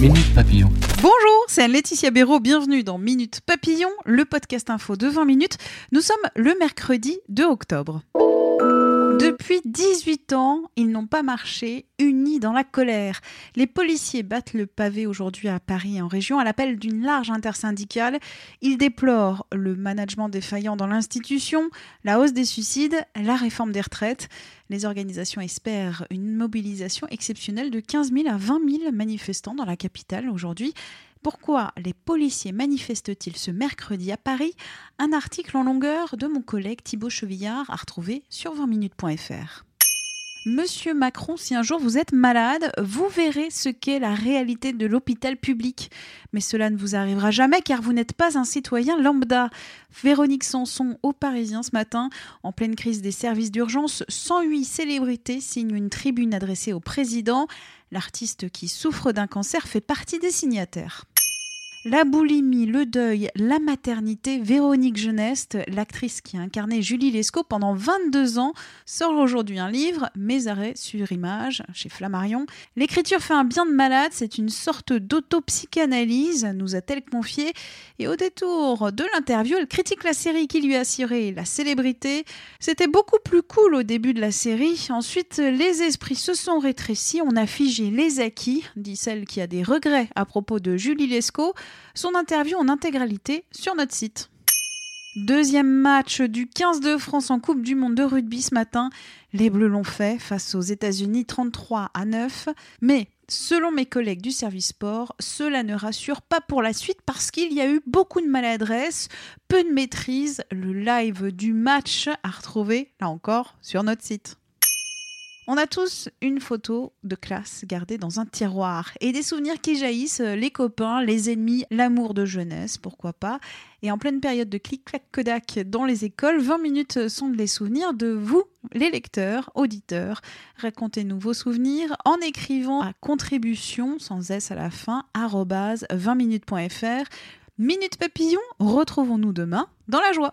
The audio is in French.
Minute Papillon. Bonjour, c'est Laetitia Béraud, bienvenue dans Minute Papillon, le podcast info de 20 minutes. Nous sommes le mercredi 2 octobre. Depuis 18 ans, ils n'ont pas marché, unis dans la colère. Les policiers battent le pavé aujourd'hui à Paris et en région à l'appel d'une large intersyndicale. Ils déplorent le management défaillant dans l'institution, la hausse des suicides, la réforme des retraites. Les organisations espèrent une mobilisation exceptionnelle de 15 000 à 20 000 manifestants dans la capitale aujourd'hui. Pourquoi les policiers manifestent-ils ce mercredi à Paris? Un article en longueur de mon collègue Thibaut Chevillard à retrouver sur 20minutes.fr. Monsieur Macron, si un jour vous êtes malade, vous verrez ce qu'est la réalité de l'hôpital public. Mais cela ne vous arrivera jamais car vous n'êtes pas un citoyen lambda. Véronique Sanson au Parisien ce matin, en pleine crise des services d'urgence, 108 célébrités signent une tribune adressée au président. L'artiste qui souffre d'un cancer fait partie des signataires. La boulimie, le deuil, la maternité, Véronique Geneste, l'actrice qui a incarné Julie Lescaut pendant 22 ans, sort aujourd'hui un livre, Mes arrêts sur image, chez Flammarion. L'écriture fait un bien de malade, c'est une sorte d'autopsychanalyse, nous a-t-elle confié. Et au détour de l'interview, elle critique la série qui lui a assuré la célébrité. C'était beaucoup plus cool au début de la série. Ensuite, les esprits se sont rétrécis, on a figé les acquis, dit celle qui a des regrets à propos de Julie Lescaut son interview en intégralité sur notre site. Deuxième match du 15 de France en Coupe du Monde de rugby ce matin. Les Bleus l'ont fait face aux États-Unis 33 à 9. Mais selon mes collègues du service sport, cela ne rassure pas pour la suite parce qu'il y a eu beaucoup de maladresse, peu de maîtrise. Le live du match à retrouver, là encore, sur notre site. On a tous une photo de classe gardée dans un tiroir et des souvenirs qui jaillissent, euh, les copains, les ennemis, l'amour de jeunesse, pourquoi pas. Et en pleine période de clic-clac Kodak dans les écoles, 20 minutes sont les souvenirs de vous, les lecteurs, auditeurs. Racontez-nous vos souvenirs en écrivant à contribution, sans S à la fin, 20minutes.fr. Minute Papillon, retrouvons-nous demain dans la joie.